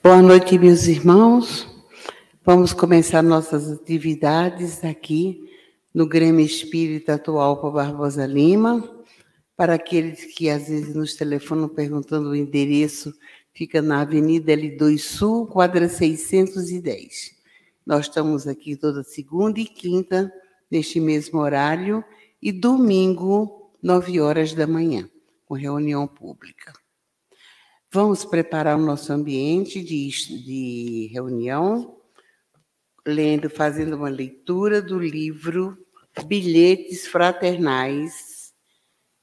Boa noite, meus irmãos. Vamos começar nossas atividades aqui no Grêmio Espírita Atual para Barbosa Lima. Para aqueles que às vezes nos telefonam perguntando o endereço, fica na Avenida L2 Sul, quadra 610. Nós estamos aqui toda segunda e quinta, neste mesmo horário, e domingo, nove horas da manhã, com reunião pública. Vamos preparar o nosso ambiente de, de reunião, lendo, fazendo uma leitura do livro Bilhetes Fraternais,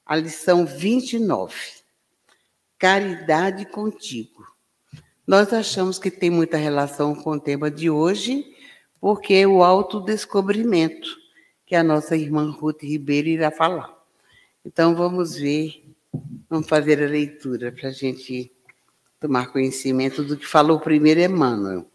a lição 29. Caridade contigo. Nós achamos que tem muita relação com o tema de hoje, porque é o autodescobrimento, que a nossa irmã Ruth Ribeiro irá falar. Então, vamos ver, vamos fazer a leitura para a gente tomar conhecimento do que falou primeiro Emmanuel.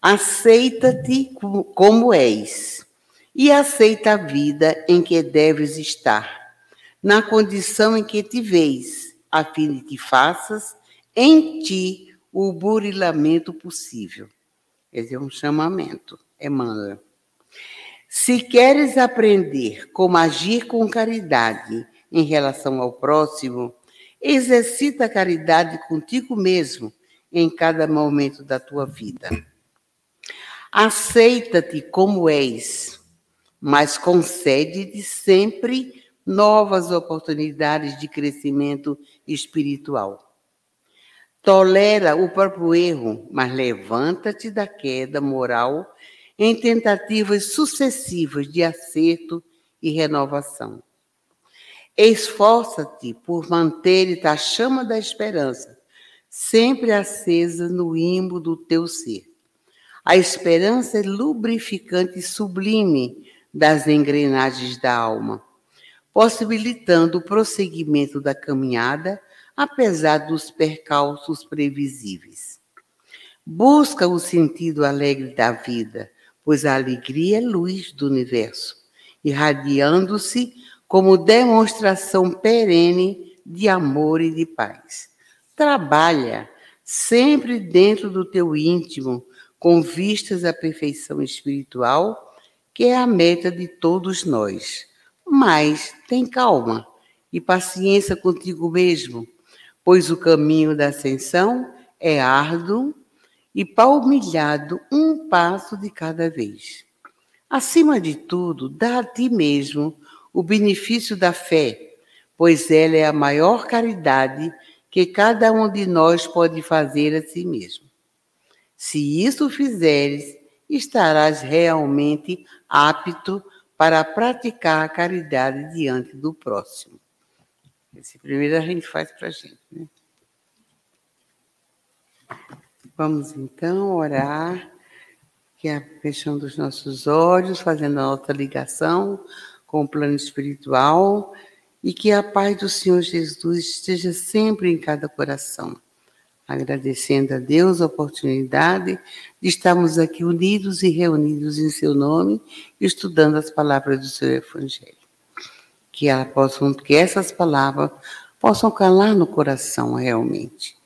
Aceita-te como és e aceita a vida em que deves estar, na condição em que te vês, a fim de que faças em ti o burilamento possível. Esse é um chamamento, Emmanuel. Se queres aprender como agir com caridade em relação ao próximo, Exercita a caridade contigo mesmo em cada momento da tua vida. Aceita-te como és, mas concede-te sempre novas oportunidades de crescimento espiritual. Tolera o próprio erro, mas levanta-te da queda moral em tentativas sucessivas de acerto e renovação. Esforça-te por manter a chama da esperança sempre acesa no imbo do teu ser. A esperança é lubrificante e sublime das engrenagens da alma, possibilitando o prosseguimento da caminhada, apesar dos percalços previsíveis. Busca o sentido alegre da vida, pois a alegria é luz do universo, irradiando-se como demonstração perene de amor e de paz. Trabalha sempre dentro do teu íntimo, com vistas à perfeição espiritual, que é a meta de todos nós. Mas tem calma e paciência contigo mesmo, pois o caminho da ascensão é árduo e palmilhado um passo de cada vez. Acima de tudo, dá a ti mesmo o benefício da fé, pois ela é a maior caridade que cada um de nós pode fazer a si mesmo. Se isso fizeres, estarás realmente apto para praticar a caridade diante do próximo. Esse primeiro a gente faz para a gente. Né? Vamos então orar, que é fechando os nossos olhos, fazendo a nossa ligação com o plano espiritual e que a paz do Senhor Jesus esteja sempre em cada coração. Agradecendo a Deus a oportunidade de estarmos aqui unidos e reunidos em seu nome, estudando as palavras do seu Evangelho. Que, ela possam, que essas palavras possam calar no coração realmente.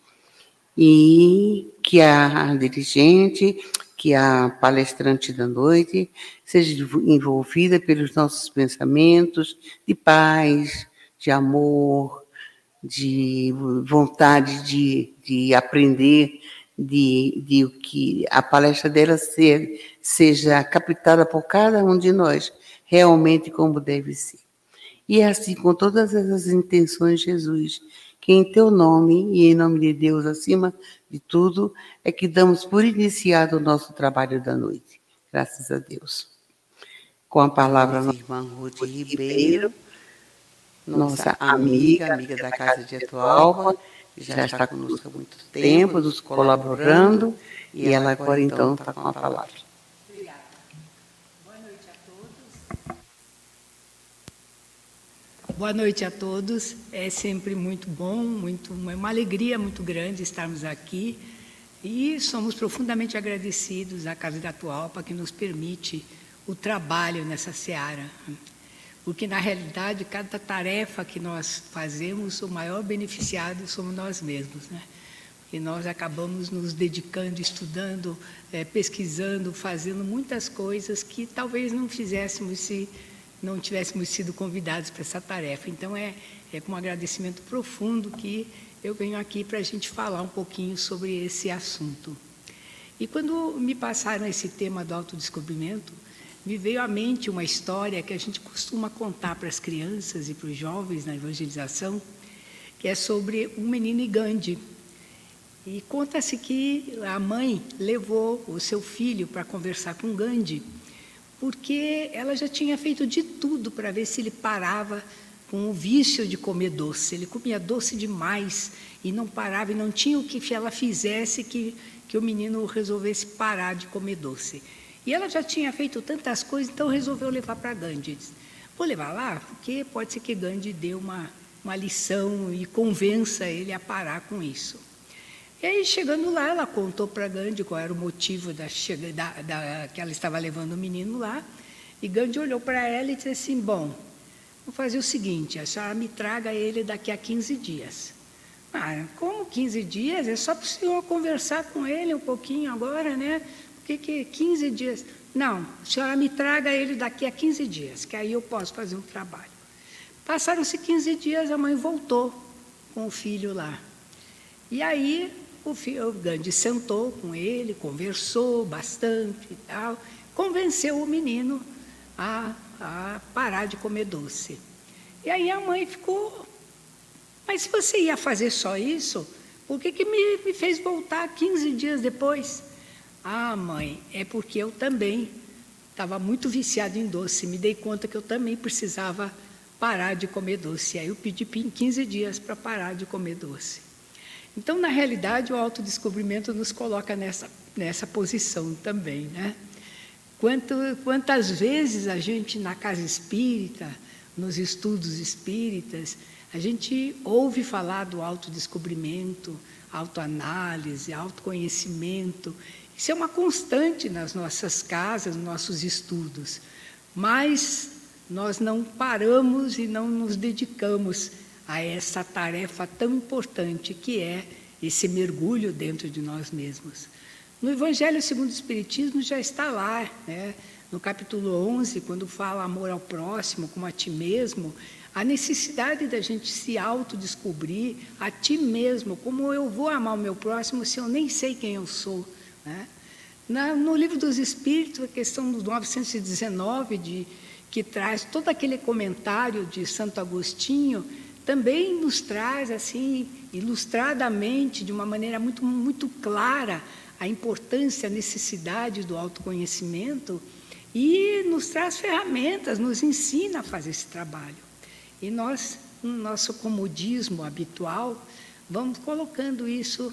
E que a dirigente, que a palestrante da noite seja envolvida pelos nossos pensamentos de paz, de amor, de vontade de, de aprender, de, de que a palestra dela ser, seja captada por cada um de nós realmente como deve ser. E é assim, com todas essas intenções, Jesus, que em teu nome e em nome de Deus acima de tudo, é que damos por iniciado o nosso trabalho da noite. Graças a Deus. Com a palavra, nossa irmã Ruth Ribeiro, nossa amiga, amiga da Casa de Atualpa, já está conosco há muito tempo, nos colaborando, e ela agora então está com a palavra. Boa noite a todos. É sempre muito bom, muito, uma alegria muito grande estarmos aqui e somos profundamente agradecidos à Casa da Atualpa que nos permite o trabalho nessa seara. Porque, na realidade, cada tarefa que nós fazemos, o maior beneficiado somos nós mesmos. Né? e nós acabamos nos dedicando, estudando, é, pesquisando, fazendo muitas coisas que talvez não fizéssemos se não tivéssemos sido convidados para essa tarefa. Então, é, é com um agradecimento profundo que eu venho aqui para a gente falar um pouquinho sobre esse assunto. E quando me passaram esse tema do autodescobrimento, me veio à mente uma história que a gente costuma contar para as crianças e para os jovens na evangelização, que é sobre um menino Gandhi. E conta-se que a mãe levou o seu filho para conversar com Gandhi, porque ela já tinha feito de tudo para ver se ele parava com o vício de comer doce. Ele comia doce demais e não parava, e não tinha o que ela fizesse que, que o menino resolvesse parar de comer doce. E ela já tinha feito tantas coisas, então resolveu levar para Gandhi. Disse, Vou levar lá, porque pode ser que Gandhi dê uma, uma lição e convença ele a parar com isso. E aí, chegando lá, ela contou para Gandhi qual era o motivo da, da, da, que ela estava levando o menino lá. E Gandhi olhou para ela e disse assim: Bom, vou fazer o seguinte, a senhora me traga ele daqui a 15 dias. Ah, como 15 dias? É só para o senhor conversar com ele um pouquinho agora, né? Por que, que 15 dias? Não, a senhora me traga ele daqui a 15 dias, que aí eu posso fazer um trabalho. Passaram-se 15 dias, a mãe voltou com o filho lá. E aí o, Gandhi sentou com ele, conversou bastante e tal, convenceu o menino a, a parar de comer doce. E aí a mãe ficou, mas se você ia fazer só isso, por que, que me, me fez voltar 15 dias depois? Ah, mãe, é porque eu também estava muito viciado em doce, me dei conta que eu também precisava parar de comer doce. Aí eu pedi 15 dias para parar de comer doce. Então, na realidade, o autodescobrimento nos coloca nessa, nessa posição também. Né? Quanto, quantas vezes a gente, na casa espírita, nos estudos espíritas, a gente ouve falar do autodescobrimento, autoanálise, autoconhecimento. Isso é uma constante nas nossas casas, nos nossos estudos. Mas nós não paramos e não nos dedicamos a essa tarefa tão importante que é esse mergulho dentro de nós mesmos. No Evangelho segundo o Espiritismo já está lá, né? no capítulo 11, quando fala amor ao próximo como a ti mesmo, a necessidade da gente se autodescobrir a ti mesmo, como eu vou amar o meu próximo se eu nem sei quem eu sou. Né? Na, no livro dos Espíritos, a questão do 919, de, que traz todo aquele comentário de Santo Agostinho, também nos traz assim ilustradamente de uma maneira muito muito clara a importância, a necessidade do autoconhecimento e nos traz ferramentas, nos ensina a fazer esse trabalho. E nós, no nosso comodismo habitual, vamos colocando isso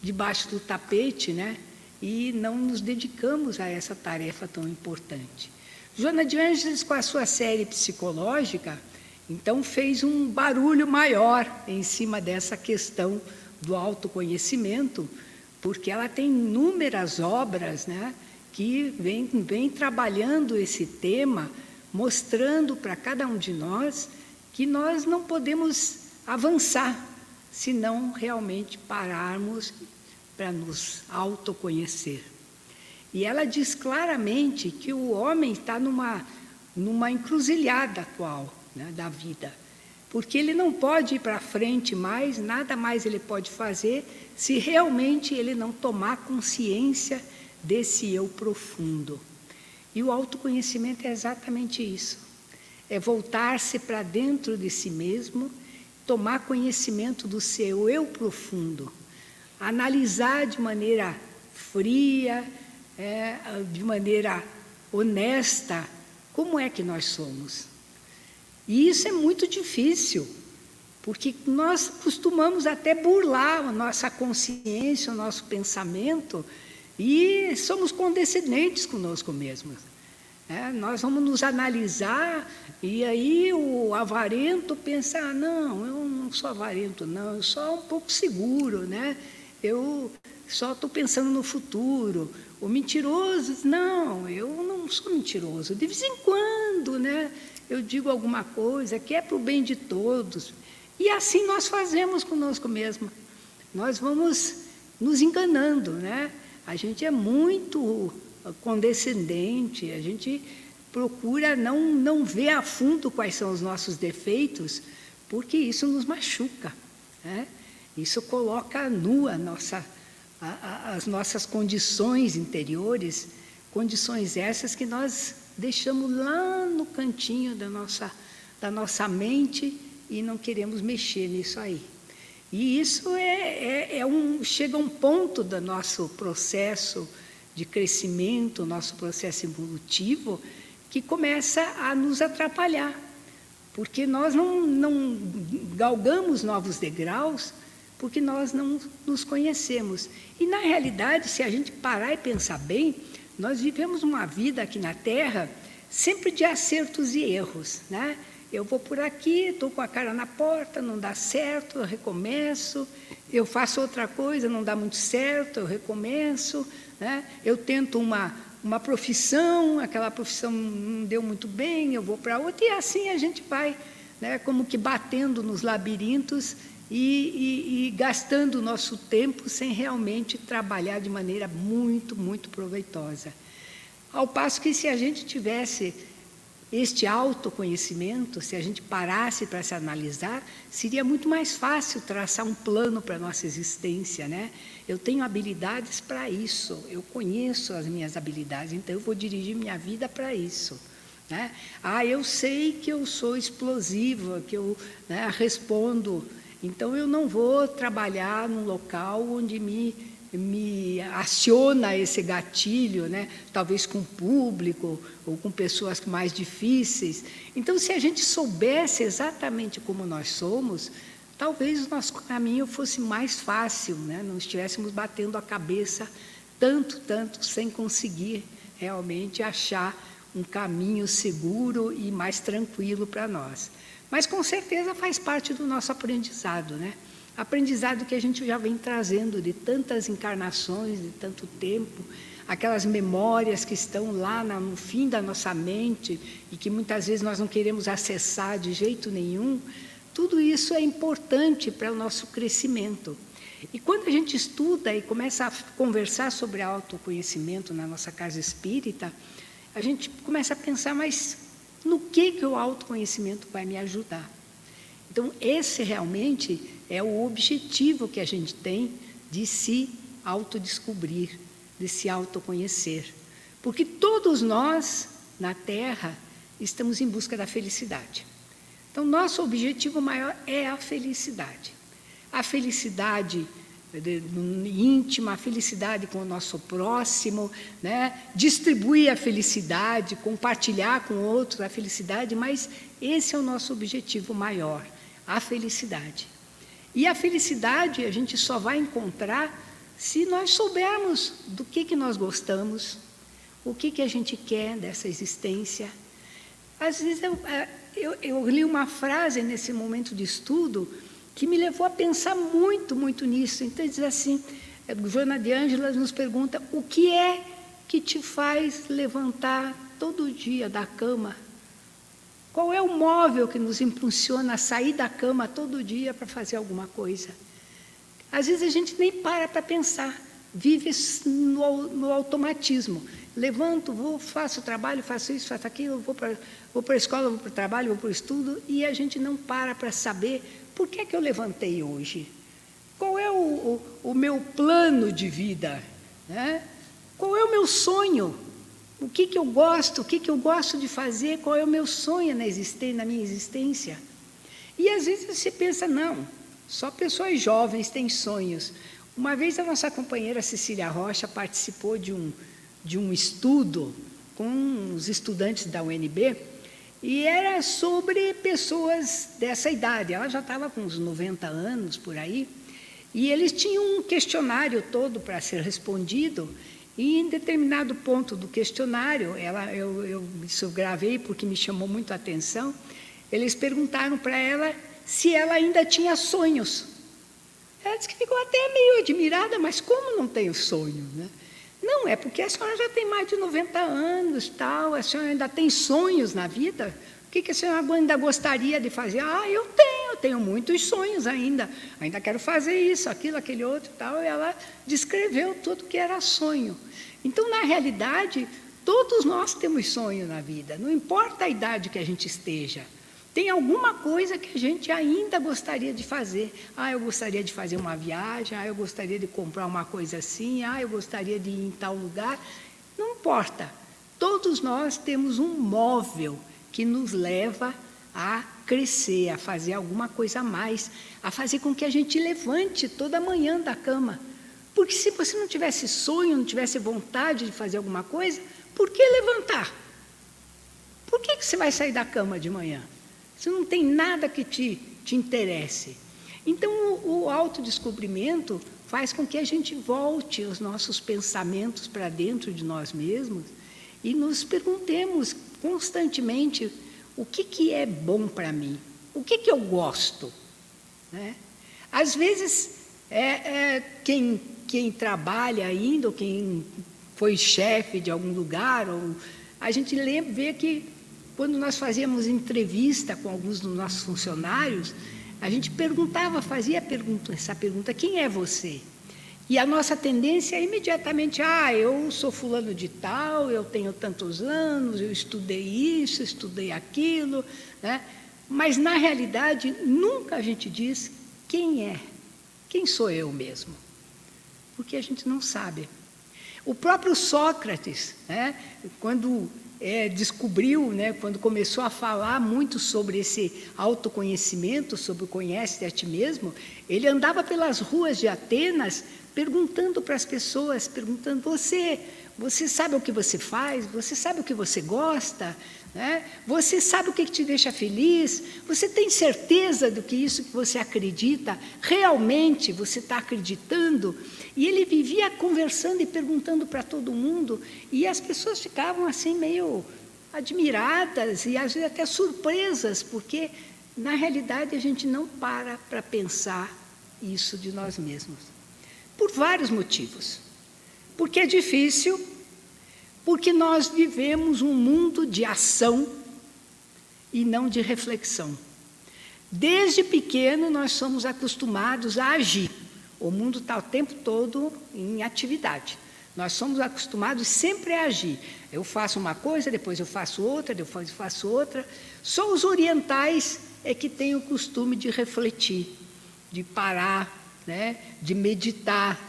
debaixo do tapete, né? E não nos dedicamos a essa tarefa tão importante. Joana de Ângeles, com a sua série psicológica, então, fez um barulho maior em cima dessa questão do autoconhecimento, porque ela tem inúmeras obras né, que vem, vem trabalhando esse tema, mostrando para cada um de nós que nós não podemos avançar se não realmente pararmos para nos autoconhecer. E ela diz claramente que o homem está numa, numa encruzilhada atual né, da vida. Porque ele não pode ir para frente mais, nada mais ele pode fazer, se realmente ele não tomar consciência desse eu profundo. E o autoconhecimento é exatamente isso: é voltar-se para dentro de si mesmo, tomar conhecimento do seu eu profundo, analisar de maneira fria, é, de maneira honesta, como é que nós somos. E isso é muito difícil, porque nós costumamos até burlar a nossa consciência, o nosso pensamento, e somos condescendentes conosco mesmos. É, nós vamos nos analisar e aí o avarento pensa, ah, não, eu não sou avarento, não, eu sou um pouco seguro, né? Eu só estou pensando no futuro. O mentiroso, não, eu não sou mentiroso. De vez em quando, né? Eu digo alguma coisa que é para o bem de todos. E assim nós fazemos conosco mesmo. nós vamos nos enganando, né? A gente é muito condescendente, a gente procura não, não ver a fundo quais são os nossos defeitos, porque isso nos machuca. Né? Isso coloca nua nossa, a, a, as nossas condições interiores, condições essas que nós deixamos lá no cantinho da nossa, da nossa mente e não queremos mexer nisso aí. E isso é, é, é um, chega a um ponto do nosso processo de crescimento, nosso processo evolutivo, que começa a nos atrapalhar, porque nós não, não galgamos novos degraus, porque nós não nos conhecemos. E, na realidade, se a gente parar e pensar bem, nós vivemos uma vida aqui na Terra sempre de acertos e erros, né? Eu vou por aqui, estou com a cara na porta, não dá certo, eu recomeço. Eu faço outra coisa, não dá muito certo, eu recomeço. Né? Eu tento uma, uma profissão, aquela profissão não deu muito bem, eu vou para outra, e assim a gente vai, né? como que batendo nos labirintos e, e, e gastando o nosso tempo sem realmente trabalhar de maneira muito, muito proveitosa. Ao passo que, se a gente tivesse este autoconhecimento, se a gente parasse para se analisar, seria muito mais fácil traçar um plano para a nossa existência, né? Eu tenho habilidades para isso, eu conheço as minhas habilidades, então eu vou dirigir minha vida para isso. Né? Ah, eu sei que eu sou explosiva, que eu né, respondo, então eu não vou trabalhar num local onde me me aciona esse gatilho, né? talvez com público ou com pessoas mais difíceis. Então, se a gente soubesse exatamente como nós somos, talvez o nosso caminho fosse mais fácil, né? não estivéssemos batendo a cabeça tanto, tanto, sem conseguir realmente achar um caminho seguro e mais tranquilo para nós. Mas com certeza faz parte do nosso aprendizado, né? Aprendizado que a gente já vem trazendo de tantas encarnações, de tanto tempo, aquelas memórias que estão lá no fim da nossa mente e que muitas vezes nós não queremos acessar de jeito nenhum, tudo isso é importante para o nosso crescimento. E quando a gente estuda e começa a conversar sobre autoconhecimento na nossa casa espírita, a gente começa a pensar, mas no que, que o autoconhecimento vai me ajudar? Então, esse realmente é o objetivo que a gente tem de se autodescobrir, de se autoconhecer. Porque todos nós, na Terra, estamos em busca da felicidade. Então, nosso objetivo maior é a felicidade. A felicidade íntima, a felicidade com o nosso próximo, né? distribuir a felicidade, compartilhar com outros a felicidade, mas esse é o nosso objetivo maior, a felicidade. E a felicidade a gente só vai encontrar se nós soubermos do que, que nós gostamos, o que, que a gente quer dessa existência. Às vezes eu, é, eu, eu li uma frase nesse momento de estudo que me levou a pensar muito, muito nisso. Então, diz assim: é, Joana de Ângeles nos pergunta o que é que te faz levantar todo dia da cama qual é o móvel que nos impulsiona a sair da cama todo dia para fazer alguma coisa? Às vezes a gente nem para para pensar, vive no, no, automatismo. Levanto, vou, faço trabalho, faço isso, faço aquilo, vou para vou a escola, vou para o trabalho, vou para o estudo, e a gente não para para saber por que, é que eu levantei hoje. Qual é o, o, o meu plano de vida? Né? Qual é o meu sonho? O que, que eu gosto, o que, que eu gosto de fazer, qual é o meu sonho na, existência, na minha existência. E às vezes você pensa, não, só pessoas jovens têm sonhos. Uma vez a nossa companheira Cecília Rocha participou de um, de um estudo com os estudantes da UNB e era sobre pessoas dessa idade. Ela já estava com uns 90 anos por aí. E eles tinham um questionário todo para ser respondido e em determinado ponto do questionário, ela, eu, eu, isso eu gravei porque me chamou muito a atenção, eles perguntaram para ela se ela ainda tinha sonhos. Ela disse que ficou até meio admirada, mas como não tenho sonho? Né? Não, é porque a senhora já tem mais de 90 anos, tal, a senhora ainda tem sonhos na vida? O que, que a senhora ainda gostaria de fazer? Ah, eu tenho, tenho muitos sonhos ainda, ainda quero fazer isso, aquilo, aquele outro tal. E ela descreveu tudo que era sonho. Então, na realidade, todos nós temos sonho na vida, não importa a idade que a gente esteja. Tem alguma coisa que a gente ainda gostaria de fazer. Ah, eu gostaria de fazer uma viagem, ah, eu gostaria de comprar uma coisa assim, ah, eu gostaria de ir em tal lugar. Não importa. Todos nós temos um móvel que nos leva a crescer, a fazer alguma coisa a mais, a fazer com que a gente levante toda manhã da cama. Porque se você não tivesse sonho, não tivesse vontade de fazer alguma coisa, por que levantar? Por que, que você vai sair da cama de manhã? Se não tem nada que te, te interesse. Então, o, o autodescobrimento faz com que a gente volte os nossos pensamentos para dentro de nós mesmos e nos perguntemos constantemente o que, que é bom para mim, o que, que eu gosto. Né? Às vezes, é, é, quem, quem trabalha ainda, ou quem foi chefe de algum lugar, ou, a gente lembra, vê que quando nós fazíamos entrevista com alguns dos nossos funcionários, a gente perguntava, fazia pergunta, essa pergunta: quem é você? E a nossa tendência é imediatamente, ah, eu sou fulano de tal, eu tenho tantos anos, eu estudei isso, estudei aquilo, né? Mas na realidade nunca a gente diz quem é, quem sou eu mesmo, porque a gente não sabe. O próprio Sócrates, né, quando é, descobriu, né, quando começou a falar muito sobre esse autoconhecimento, sobre o conhece a ti mesmo, ele andava pelas ruas de Atenas perguntando para as pessoas, perguntando: você, você sabe o que você faz? Você sabe o que você gosta? Né? Você sabe o que te deixa feliz? Você tem certeza do que isso que você acredita realmente você está acreditando? E ele vivia conversando e perguntando para todo mundo, e as pessoas ficavam assim meio admiradas e às vezes até surpresas, porque na realidade a gente não para para pensar isso de nós mesmos. Por vários motivos. Porque é difícil, porque nós vivemos um mundo de ação e não de reflexão. Desde pequeno nós somos acostumados a agir. O mundo está o tempo todo em atividade. Nós somos acostumados sempre a agir. Eu faço uma coisa, depois eu faço outra, depois eu faço outra. Só os orientais é que têm o costume de refletir, de parar, né, de meditar.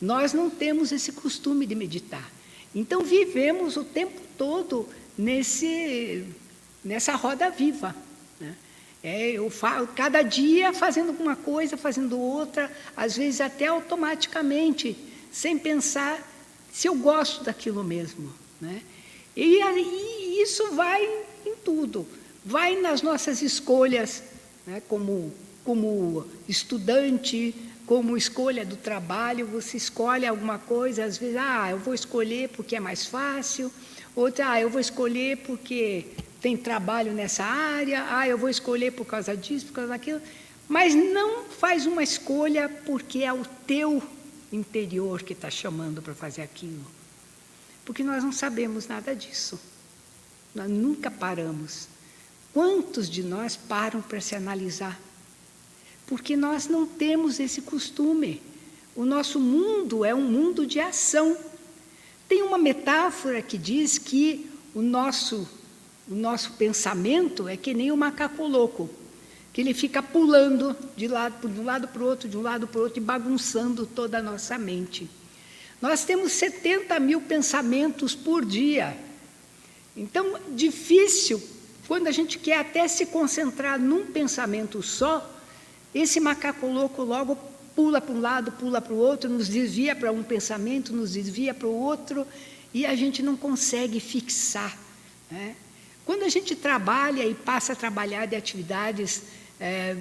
Nós não temos esse costume de meditar. Então vivemos o tempo todo nesse, nessa roda viva. É, eu falo, cada dia fazendo alguma coisa, fazendo outra, às vezes até automaticamente, sem pensar se eu gosto daquilo mesmo. Né? E, e isso vai em tudo, vai nas nossas escolhas, né? como, como estudante, como escolha do trabalho, você escolhe alguma coisa, às vezes, ah, eu vou escolher porque é mais fácil, outra, ah, eu vou escolher porque tem trabalho nessa área, ah, eu vou escolher por causa disso, por causa daquilo, mas não faz uma escolha porque é o teu interior que está chamando para fazer aquilo. Porque nós não sabemos nada disso. Nós nunca paramos. Quantos de nós param para se analisar? porque nós não temos esse costume. O nosso mundo é um mundo de ação. Tem uma metáfora que diz que o nosso, o nosso pensamento é que nem um macaco louco, que ele fica pulando de, lado, de um lado para o outro, de um lado para o outro e bagunçando toda a nossa mente. Nós temos 70 mil pensamentos por dia. Então, difícil, quando a gente quer até se concentrar num pensamento só, esse macaco louco logo pula para um lado, pula para o outro, nos desvia para um pensamento, nos desvia para o outro, e a gente não consegue fixar. Né? Quando a gente trabalha e passa a trabalhar de atividades é,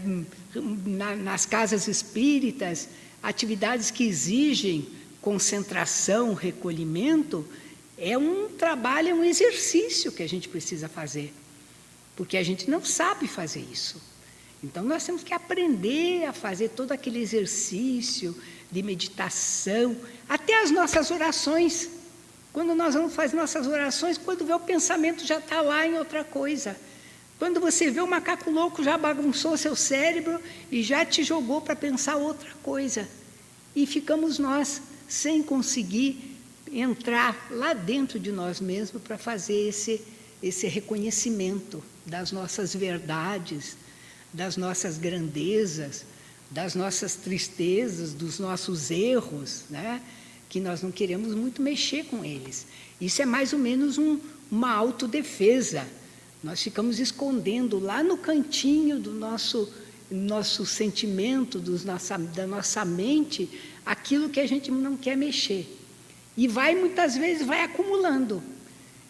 na, nas casas espíritas, atividades que exigem concentração, recolhimento, é um trabalho, é um exercício que a gente precisa fazer, porque a gente não sabe fazer isso. Então, nós temos que aprender a fazer todo aquele exercício de meditação, até as nossas orações. Quando nós vamos fazer nossas orações, quando vê o pensamento já está lá em outra coisa. Quando você vê o macaco louco, já bagunçou seu cérebro e já te jogou para pensar outra coisa. E ficamos nós sem conseguir entrar lá dentro de nós mesmos para fazer esse, esse reconhecimento das nossas verdades, das nossas grandezas, das nossas tristezas, dos nossos erros, né? Que nós não queremos muito mexer com eles. Isso é mais ou menos um, uma autodefesa. Nós ficamos escondendo lá no cantinho do nosso, nosso sentimento, dos nossa, da nossa mente, aquilo que a gente não quer mexer. E vai, muitas vezes, vai acumulando.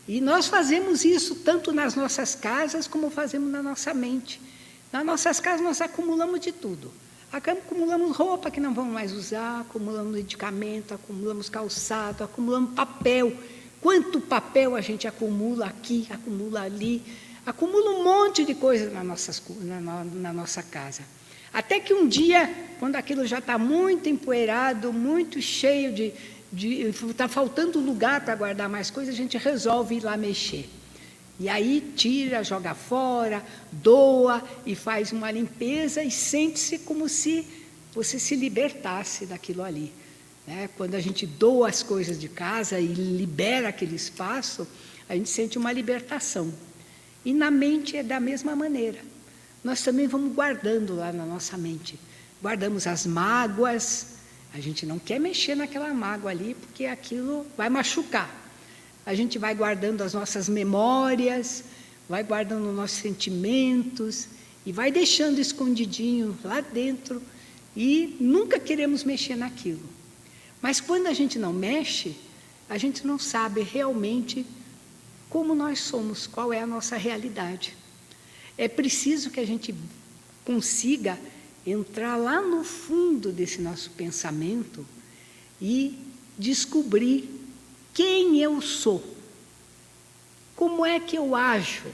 E nós fazemos isso tanto nas nossas casas como fazemos na nossa mente. Nas nossas casas nós acumulamos de tudo. Acumulamos roupa que não vamos mais usar, acumulamos medicamento, acumulamos calçado, acumulamos papel. Quanto papel a gente acumula aqui, acumula ali, acumula um monte de coisa na, nossas, na, na nossa casa. Até que um dia, quando aquilo já está muito empoeirado, muito cheio de. está faltando lugar para guardar mais coisas, a gente resolve ir lá mexer. E aí tira, joga fora, doa e faz uma limpeza e sente-se como se você se libertasse daquilo ali. Né? Quando a gente doa as coisas de casa e libera aquele espaço, a gente sente uma libertação. E na mente é da mesma maneira. Nós também vamos guardando lá na nossa mente. Guardamos as mágoas, a gente não quer mexer naquela mágoa ali, porque aquilo vai machucar a gente vai guardando as nossas memórias, vai guardando os nossos sentimentos e vai deixando escondidinho lá dentro e nunca queremos mexer naquilo. Mas quando a gente não mexe, a gente não sabe realmente como nós somos, qual é a nossa realidade. É preciso que a gente consiga entrar lá no fundo desse nosso pensamento e descobrir quem eu sou, como é que eu ajo.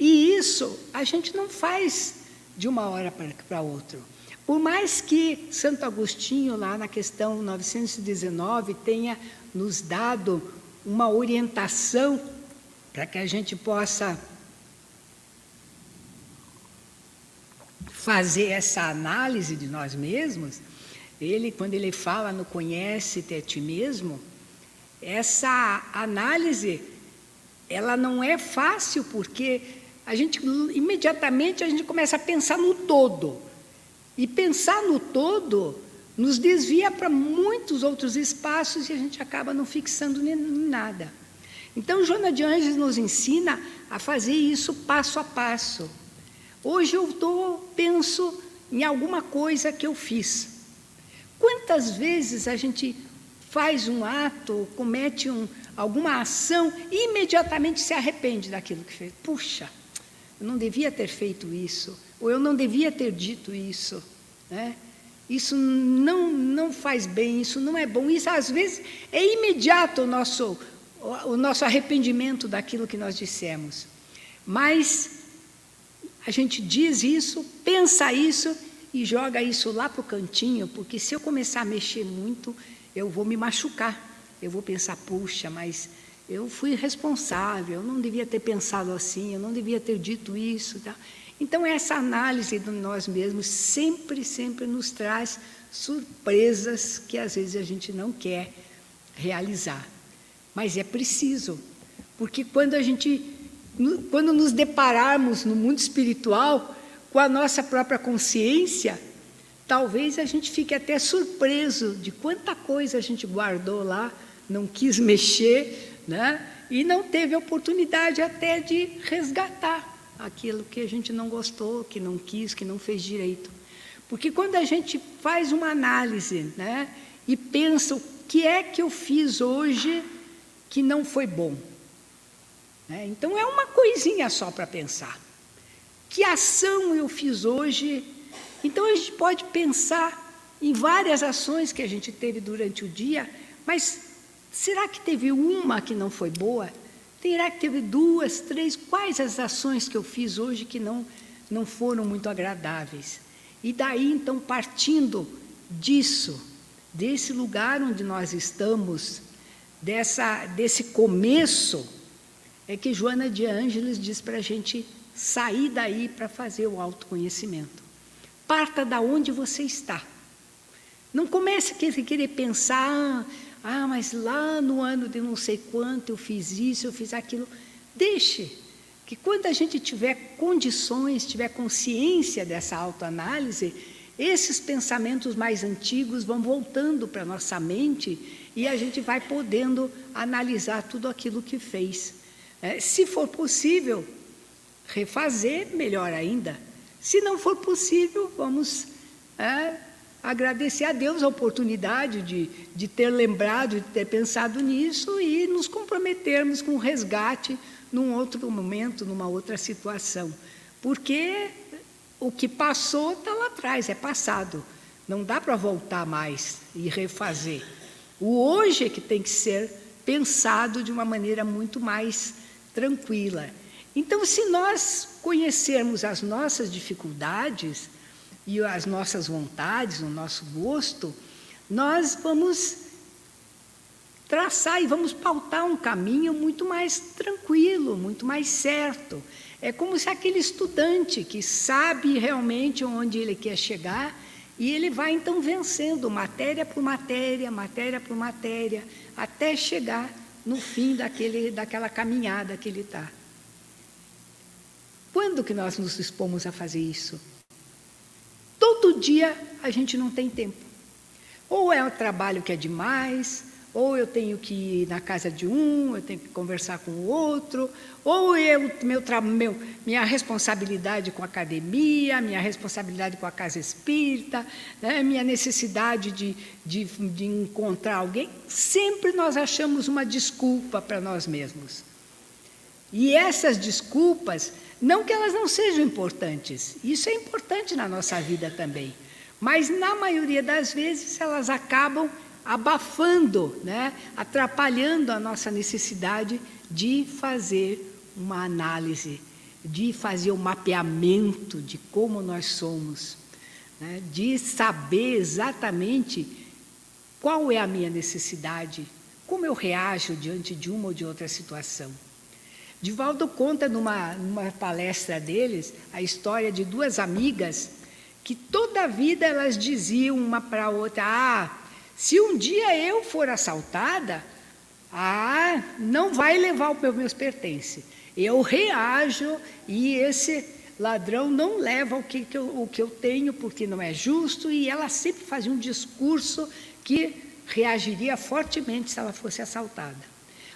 E isso a gente não faz de uma hora para outra. Por mais que Santo Agostinho, lá na questão 919, tenha nos dado uma orientação para que a gente possa fazer essa análise de nós mesmos, ele, quando ele fala no conhece-te a ti mesmo, essa análise, ela não é fácil porque a gente imediatamente a gente começa a pensar no todo. E pensar no todo nos desvia para muitos outros espaços e a gente acaba não fixando em nada. Então, Joana de Anjos nos ensina a fazer isso passo a passo. Hoje eu tô, penso em alguma coisa que eu fiz. Quantas vezes a gente faz um ato, comete um, alguma ação imediatamente se arrepende daquilo que fez. Puxa, eu não devia ter feito isso, ou eu não devia ter dito isso. Né? Isso não, não faz bem, isso não é bom. Isso, às vezes, é imediato o nosso, o nosso arrependimento daquilo que nós dissemos. Mas a gente diz isso, pensa isso e joga isso lá para o cantinho, porque se eu começar a mexer muito, eu vou me machucar. Eu vou pensar, puxa, mas eu fui responsável, eu não devia ter pensado assim, eu não devia ter dito isso. Tá? Então, essa análise de nós mesmos sempre, sempre nos traz surpresas que às vezes a gente não quer realizar. Mas é preciso, porque quando a gente, quando nos depararmos no mundo espiritual com a nossa própria consciência, talvez a gente fique até surpreso de quanta coisa a gente guardou lá, não quis mexer, né? E não teve oportunidade até de resgatar aquilo que a gente não gostou, que não quis, que não fez direito. Porque quando a gente faz uma análise, né, e pensa o que é que eu fiz hoje que não foi bom, né? então é uma coisinha só para pensar. Que ação eu fiz hoje então a gente pode pensar em várias ações que a gente teve durante o dia, mas será que teve uma que não foi boa? Será que teve duas, três? Quais as ações que eu fiz hoje que não, não foram muito agradáveis? E daí, então, partindo disso, desse lugar onde nós estamos, dessa, desse começo, é que Joana de Ângeles diz para a gente sair daí para fazer o autoconhecimento. Parta da onde você está. Não comece a querer pensar, ah, mas lá no ano de não sei quanto eu fiz isso, eu fiz aquilo. Deixe que quando a gente tiver condições, tiver consciência dessa autoanálise, esses pensamentos mais antigos vão voltando para nossa mente e a gente vai podendo analisar tudo aquilo que fez. É, se for possível refazer, melhor ainda. Se não for possível, vamos é, agradecer a Deus a oportunidade de, de ter lembrado, de ter pensado nisso e nos comprometermos com o resgate num outro momento, numa outra situação. Porque o que passou está lá atrás, é passado. Não dá para voltar mais e refazer. O hoje é que tem que ser pensado de uma maneira muito mais tranquila. Então, se nós conhecermos as nossas dificuldades e as nossas vontades, o nosso gosto, nós vamos traçar e vamos pautar um caminho muito mais tranquilo, muito mais certo. É como se aquele estudante que sabe realmente onde ele quer chegar e ele vai então vencendo matéria por matéria, matéria por matéria, até chegar no fim daquele, daquela caminhada que ele está. Quando que nós nos dispomos a fazer isso? Todo dia a gente não tem tempo. Ou é um trabalho que é demais, ou eu tenho que ir na casa de um, eu tenho que conversar com o outro, ou eu, meu, meu, minha responsabilidade com a academia, minha responsabilidade com a casa espírita, né, minha necessidade de, de, de encontrar alguém, sempre nós achamos uma desculpa para nós mesmos. E essas desculpas, não que elas não sejam importantes, isso é importante na nossa vida também, mas na maioria das vezes elas acabam abafando, né, atrapalhando a nossa necessidade de fazer uma análise, de fazer um mapeamento de como nós somos, né, de saber exatamente qual é a minha necessidade, como eu reajo diante de uma ou de outra situação. Divaldo conta numa, numa palestra deles a história de duas amigas que toda a vida elas diziam uma para a outra: Ah, se um dia eu for assaltada, ah, não vai levar os meus pertences. Eu reajo e esse ladrão não leva o que, que eu, o que eu tenho porque não é justo. E ela sempre fazia um discurso que reagiria fortemente se ela fosse assaltada.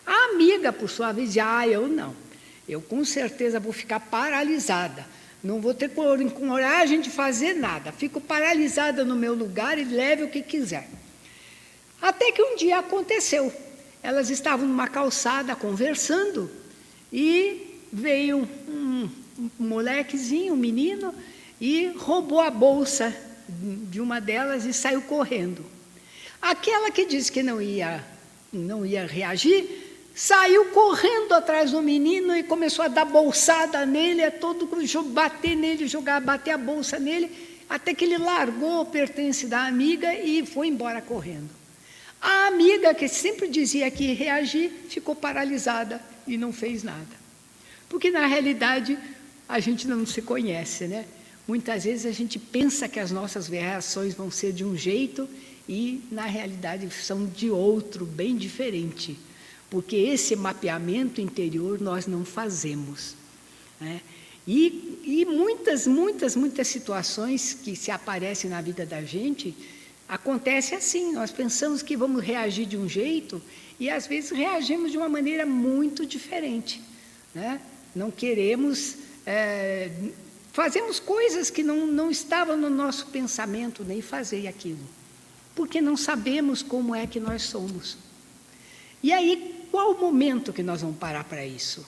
A amiga, por sua vez, dizia: Ah, eu não. Eu com certeza vou ficar paralisada. Não vou ter coragem de fazer nada. Fico paralisada no meu lugar e leve o que quiser. Até que um dia aconteceu. Elas estavam numa calçada conversando e veio um, um molequezinho, um menino, e roubou a bolsa de uma delas e saiu correndo. Aquela que disse que não ia, não ia reagir, saiu correndo atrás do menino e começou a dar bolsada nele, a todo bater nele, jogar, bater a bolsa nele, até que ele largou o pertence da amiga e foi embora correndo. A amiga, que sempre dizia que ia reagir, ficou paralisada e não fez nada. Porque, na realidade, a gente não se conhece, né? Muitas vezes a gente pensa que as nossas reações vão ser de um jeito e, na realidade, são de outro, bem diferente. Porque esse mapeamento interior nós não fazemos. Né? E, e muitas, muitas, muitas situações que se aparecem na vida da gente Acontece assim, nós pensamos que vamos reagir de um jeito e às vezes reagimos de uma maneira muito diferente. Né? Não queremos, é, fazemos coisas que não, não estavam no nosso pensamento nem fazer aquilo, porque não sabemos como é que nós somos. E aí, qual o momento que nós vamos parar para isso?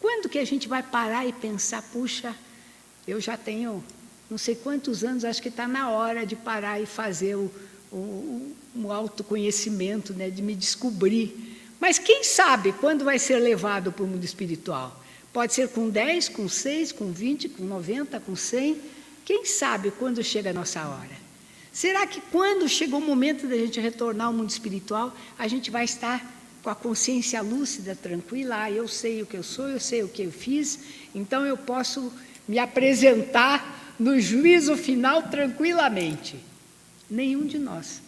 Quando que a gente vai parar e pensar, puxa, eu já tenho não sei quantos anos, acho que está na hora de parar e fazer o, o, o autoconhecimento, né, de me descobrir. Mas quem sabe quando vai ser levado para o mundo espiritual? Pode ser com 10, com 6, com 20, com 90, com 100. Quem sabe quando chega a nossa hora? Será que quando chegou o momento da gente retornar ao mundo espiritual, a gente vai estar com a consciência lúcida, tranquila, ah, eu sei o que eu sou, eu sei o que eu fiz, então eu posso me apresentar no juízo final tranquilamente. Nenhum de nós,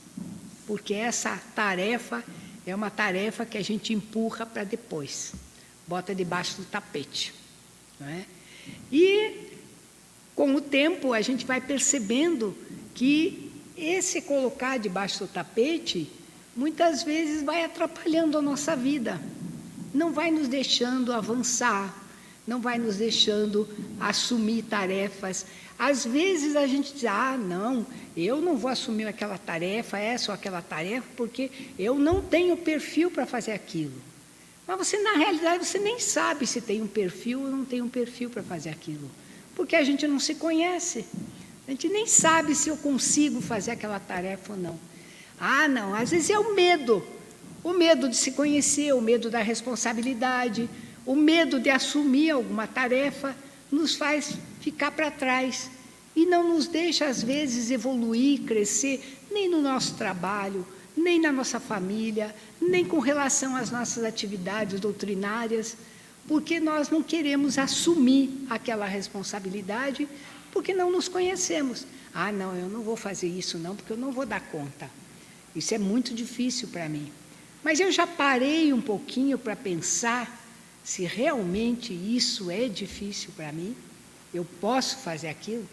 porque essa tarefa é uma tarefa que a gente empurra para depois, bota debaixo do tapete. Não é? E, com o tempo, a gente vai percebendo que esse colocar debaixo do tapete muitas vezes vai atrapalhando a nossa vida, não vai nos deixando avançar, não vai nos deixando assumir tarefas. Às vezes a gente diz: ah, não, eu não vou assumir aquela tarefa, essa ou aquela tarefa, porque eu não tenho perfil para fazer aquilo. Mas você, na realidade, você nem sabe se tem um perfil ou não tem um perfil para fazer aquilo, porque a gente não se conhece. A gente nem sabe se eu consigo fazer aquela tarefa ou não. Ah, não, às vezes é o medo. O medo de se conhecer, o medo da responsabilidade, o medo de assumir alguma tarefa nos faz ficar para trás e não nos deixa, às vezes, evoluir, crescer, nem no nosso trabalho, nem na nossa família, nem com relação às nossas atividades doutrinárias, porque nós não queremos assumir aquela responsabilidade, porque não nos conhecemos. Ah, não, eu não vou fazer isso, não, porque eu não vou dar conta. Isso é muito difícil para mim. Mas eu já parei um pouquinho para pensar se realmente isso é difícil para mim. Eu posso fazer aquilo?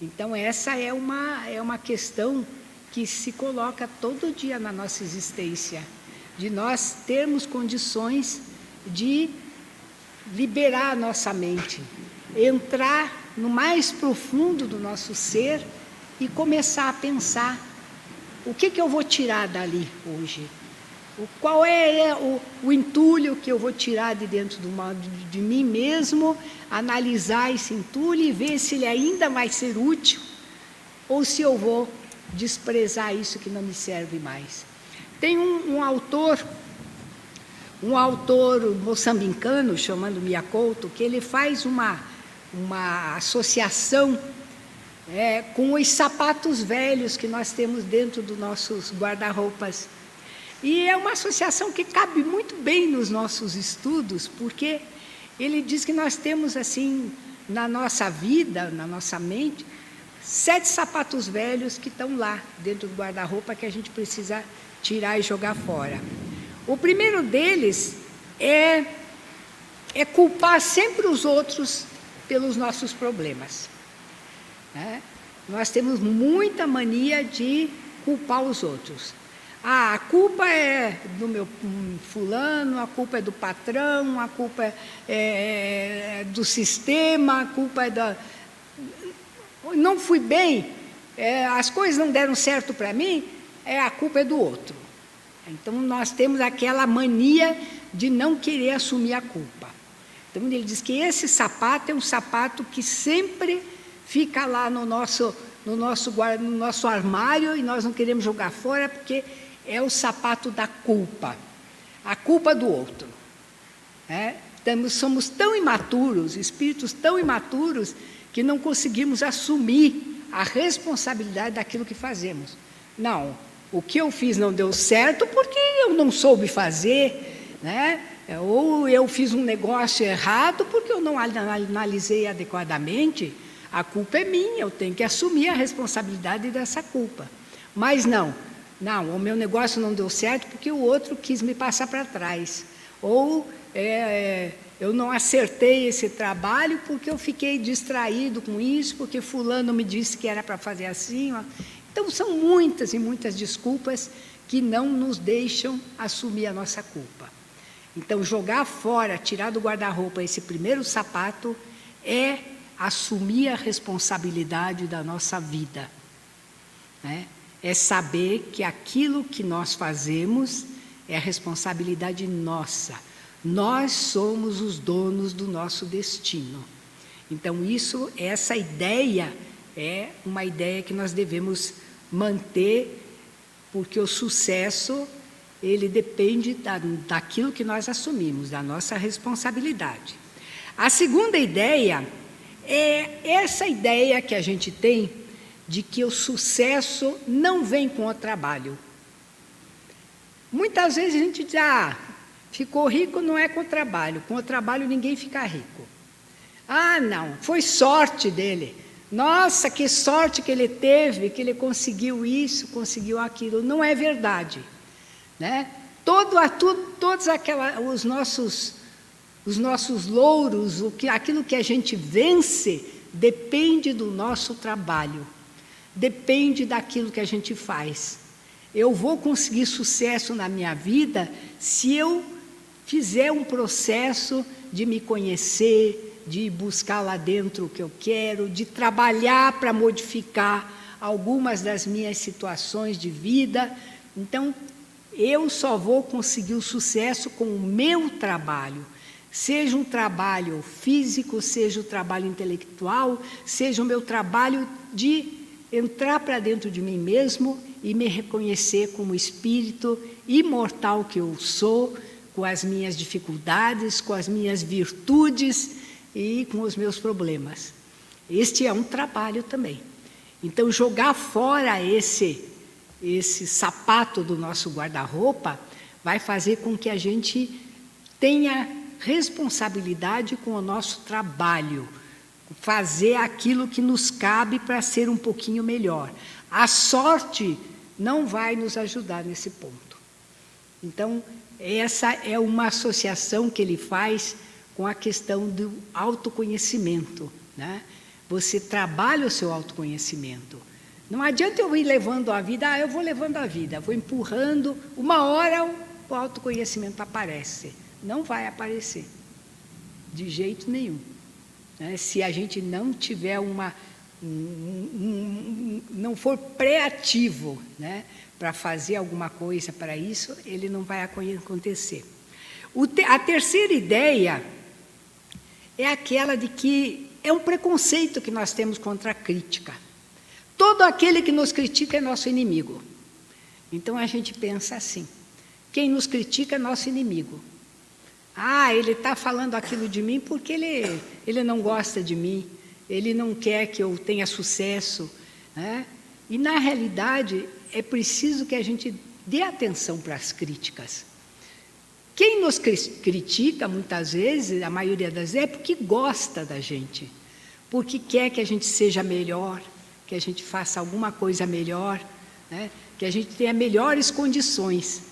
Então, essa é uma, é uma questão que se coloca todo dia na nossa existência, de nós termos condições de liberar a nossa mente, entrar no mais profundo do nosso ser e começar a pensar o que, que eu vou tirar dali hoje? O, qual é, é o, o, entulho que eu vou tirar de dentro de, uma, de, de mim mesmo, analisar esse entulho e ver se ele ainda vai ser útil ou se eu vou desprezar isso que não me serve mais. Tem um, um autor, um autor moçambicano, chamando Miyakoto, que ele faz uma, uma associação é, com os sapatos velhos que nós temos dentro dos nossos guarda-roupas. E é uma associação que cabe muito bem nos nossos estudos, porque ele diz que nós temos, assim, na nossa vida, na nossa mente, sete sapatos velhos que estão lá dentro do guarda-roupa que a gente precisa tirar e jogar fora. O primeiro deles é, é culpar sempre os outros pelos nossos problemas. Né? Nós temos muita mania de culpar os outros. Ah, a culpa é do meu fulano, a culpa é do patrão, a culpa é, é, é do sistema, a culpa é da. Não fui bem, é, as coisas não deram certo para mim, é a culpa é do outro. Então nós temos aquela mania de não querer assumir a culpa. Então ele diz que esse sapato é um sapato que sempre fica lá no nosso, no nosso, no nosso armário e nós não queremos jogar fora porque é o sapato da culpa, a culpa do outro. É? Estamos, somos tão imaturos, espíritos tão imaturos, que não conseguimos assumir a responsabilidade daquilo que fazemos. Não, o que eu fiz não deu certo porque eu não soube fazer, né? ou eu fiz um negócio errado porque eu não analisei adequadamente. A culpa é minha, eu tenho que assumir a responsabilidade dessa culpa. Mas não, não, o meu negócio não deu certo porque o outro quis me passar para trás. Ou é, é, eu não acertei esse trabalho porque eu fiquei distraído com isso, porque fulano me disse que era para fazer assim. Ó. Então são muitas e muitas desculpas que não nos deixam assumir a nossa culpa. Então jogar fora, tirar do guarda-roupa esse primeiro sapato é assumir a responsabilidade da nossa vida. Né? É saber que aquilo que nós fazemos é a responsabilidade nossa. Nós somos os donos do nosso destino. Então, isso, essa ideia é uma ideia que nós devemos manter, porque o sucesso ele depende da, daquilo que nós assumimos, da nossa responsabilidade. A segunda ideia é essa ideia que a gente tem de que o sucesso não vem com o trabalho. Muitas vezes a gente diz, ah, ficou rico não é com o trabalho, com o trabalho ninguém fica rico. Ah, não, foi sorte dele. Nossa, que sorte que ele teve, que ele conseguiu isso, conseguiu aquilo. Não é verdade. Né? Todo, tudo, todos aquela, os, nossos, os nossos louros, o que, aquilo que a gente vence, depende do nosso trabalho, depende daquilo que a gente faz. Eu vou conseguir sucesso na minha vida se eu fizer um processo de me conhecer, de buscar lá dentro o que eu quero, de trabalhar para modificar algumas das minhas situações de vida. Então, eu só vou conseguir o sucesso com o meu trabalho. Seja um trabalho físico, seja o um trabalho intelectual, seja o meu trabalho de entrar para dentro de mim mesmo e me reconhecer como espírito imortal que eu sou, com as minhas dificuldades, com as minhas virtudes e com os meus problemas. Este é um trabalho também. Então, jogar fora esse, esse sapato do nosso guarda-roupa vai fazer com que a gente tenha responsabilidade com o nosso trabalho, fazer aquilo que nos cabe para ser um pouquinho melhor. A sorte não vai nos ajudar nesse ponto. Então, essa é uma associação que ele faz com a questão do autoconhecimento. Né? Você trabalha o seu autoconhecimento. Não adianta eu ir levando a vida, ah, eu vou levando a vida, vou empurrando, uma hora o autoconhecimento aparece. Não vai aparecer, de jeito nenhum. Né? Se a gente não tiver uma. Um, um, não for pré-ativo né? para fazer alguma coisa para isso, ele não vai acontecer. Te, a terceira ideia é aquela de que é um preconceito que nós temos contra a crítica. Todo aquele que nos critica é nosso inimigo. Então a gente pensa assim: quem nos critica é nosso inimigo. Ah, ele está falando aquilo de mim porque ele, ele não gosta de mim, ele não quer que eu tenha sucesso. Né? E, na realidade, é preciso que a gente dê atenção para as críticas. Quem nos critica, muitas vezes, a maioria das vezes, é porque gosta da gente, porque quer que a gente seja melhor, que a gente faça alguma coisa melhor, né? que a gente tenha melhores condições.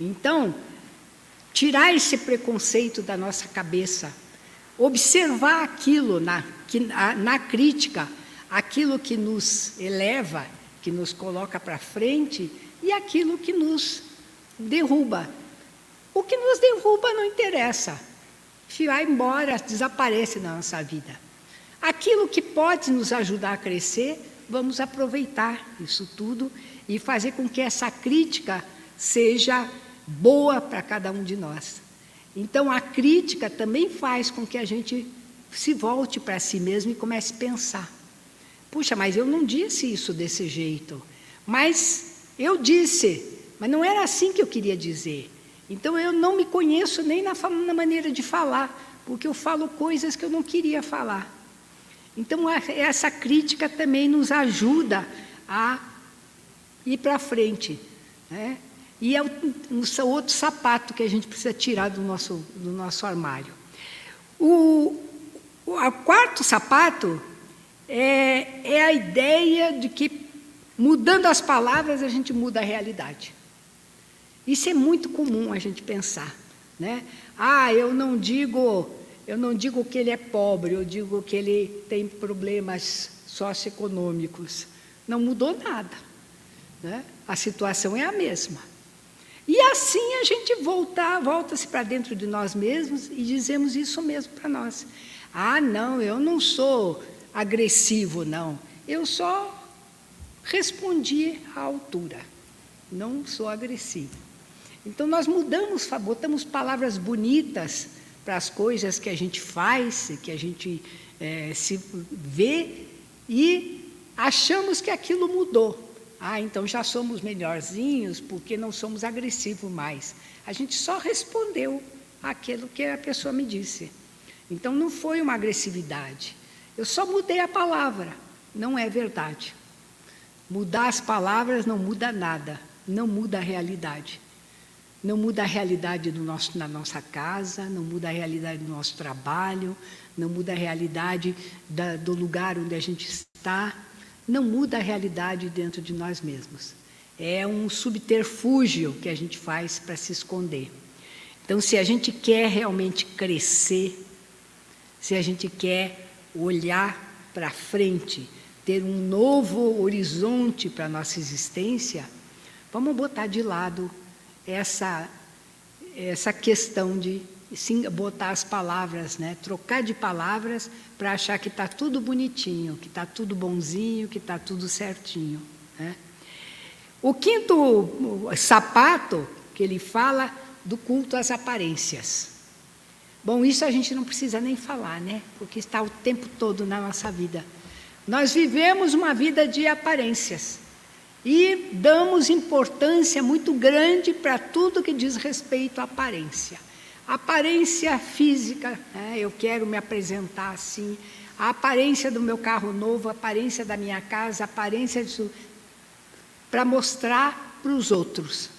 Então, tirar esse preconceito da nossa cabeça, observar aquilo na, que, na crítica, aquilo que nos eleva, que nos coloca para frente e aquilo que nos derruba, o que nos derruba não interessa. Vai embora, desaparece da nossa vida. Aquilo que pode nos ajudar a crescer, vamos aproveitar isso tudo e fazer com que essa crítica seja boa para cada um de nós. Então, a crítica também faz com que a gente se volte para si mesmo e comece a pensar: puxa, mas eu não disse isso desse jeito. Mas eu disse, mas não era assim que eu queria dizer. Então eu não me conheço nem na, na maneira de falar, porque eu falo coisas que eu não queria falar. Então essa crítica também nos ajuda a ir para frente. Né? E é o, outro sapato que a gente precisa tirar do nosso, do nosso armário. O, o quarto sapato é, é a ideia de que, mudando as palavras, a gente muda a realidade. Isso é muito comum a gente pensar, né? Ah, eu não digo, eu não digo que ele é pobre, eu digo que ele tem problemas socioeconômicos. Não mudou nada, né? A situação é a mesma. E assim a gente volta, volta-se para dentro de nós mesmos e dizemos isso mesmo para nós. Ah, não, eu não sou agressivo, não. Eu só respondi à altura. Não sou agressivo. Então nós mudamos, botamos palavras bonitas para as coisas que a gente faz, que a gente é, se vê e achamos que aquilo mudou. Ah, então já somos melhorzinhos porque não somos agressivos mais. A gente só respondeu aquilo que a pessoa me disse. Então não foi uma agressividade. Eu só mudei a palavra. Não é verdade. Mudar as palavras não muda nada, não muda a realidade. não muda a realidade do nosso, na nossa casa, não muda a realidade do nosso trabalho, não muda a realidade da, do lugar onde a gente está, não muda a realidade dentro de nós mesmos. É um subterfúgio que a gente faz para se esconder. Então, se a gente quer realmente crescer, se a gente quer olhar para frente, ter um novo horizonte para a nossa existência, vamos botar de lado essa, essa questão de sim, botar as palavras, né? trocar de palavras para achar que está tudo bonitinho, que está tudo bonzinho, que está tudo certinho. Né? O quinto sapato que ele fala do culto às aparências. Bom, isso a gente não precisa nem falar, né? Porque está o tempo todo na nossa vida. Nós vivemos uma vida de aparências e damos importância muito grande para tudo que diz respeito à aparência. Aparência física, né? eu quero me apresentar assim, a aparência do meu carro novo, a aparência da minha casa, a aparência disso, para mostrar para os outros,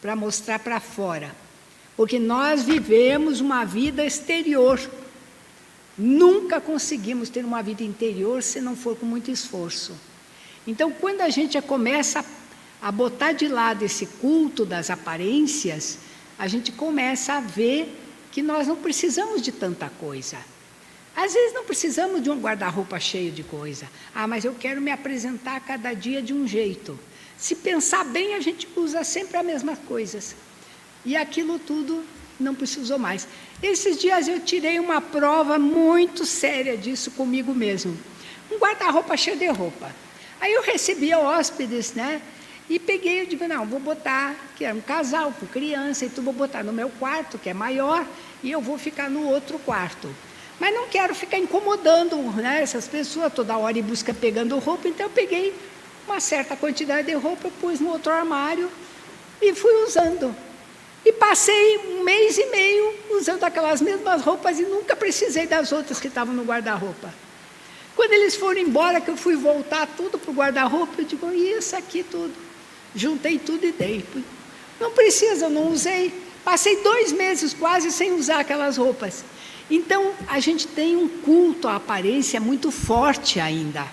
para mostrar para fora. Porque nós vivemos uma vida exterior, Nunca conseguimos ter uma vida interior se não for com muito esforço. Então, quando a gente começa a botar de lado esse culto das aparências, a gente começa a ver que nós não precisamos de tanta coisa. Às vezes não precisamos de um guarda-roupa cheio de coisa. Ah, mas eu quero me apresentar cada dia de um jeito. Se pensar bem, a gente usa sempre as mesmas coisas. E aquilo tudo não precisou mais. Esses dias eu tirei uma prova muito séria disso comigo mesmo. Um guarda-roupa cheio de roupa. Aí eu recebia hóspedes, né? E peguei e digo, não, vou botar, que é um casal com criança, e tu vou botar no meu quarto, que é maior, e eu vou ficar no outro quarto. Mas não quero ficar incomodando né, essas pessoas toda hora e busca pegando roupa, então eu peguei uma certa quantidade de roupa, pus no outro armário e fui usando. E passei um mês e meio usando aquelas mesmas roupas e nunca precisei das outras que estavam no guarda-roupa. Quando eles foram embora, que eu fui voltar tudo para o guarda-roupa, eu digo, isso aqui tudo. Juntei tudo e dei. Não precisa, não usei. Passei dois meses quase sem usar aquelas roupas. Então, a gente tem um culto à aparência muito forte ainda.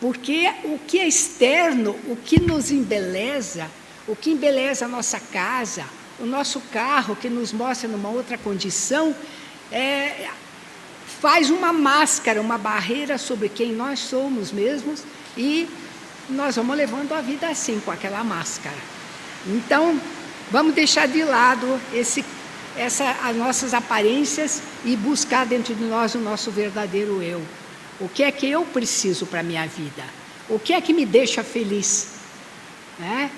Porque o que é externo, o que nos embeleza, o que embeleza a nossa casa, o nosso carro, que nos mostra numa outra condição, é, faz uma máscara, uma barreira sobre quem nós somos mesmos e nós vamos levando a vida assim, com aquela máscara. Então, vamos deixar de lado esse, essa, as nossas aparências e buscar dentro de nós o nosso verdadeiro eu. O que é que eu preciso para a minha vida? O que é que me deixa feliz? Né?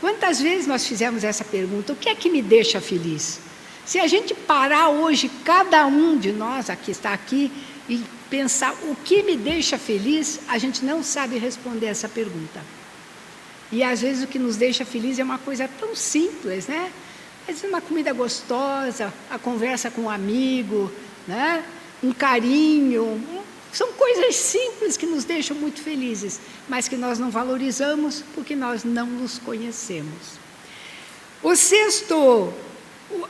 Quantas vezes nós fizemos essa pergunta? O que é que me deixa feliz? Se a gente parar hoje, cada um de nós aqui está aqui, e pensar o que me deixa feliz, a gente não sabe responder essa pergunta. E às vezes o que nos deixa feliz é uma coisa tão simples, né? Às vezes uma comida gostosa, a conversa com um amigo, né? um carinho, são coisas simples que nos deixam muito felizes, mas que nós não valorizamos porque nós não nos conhecemos. O sexto,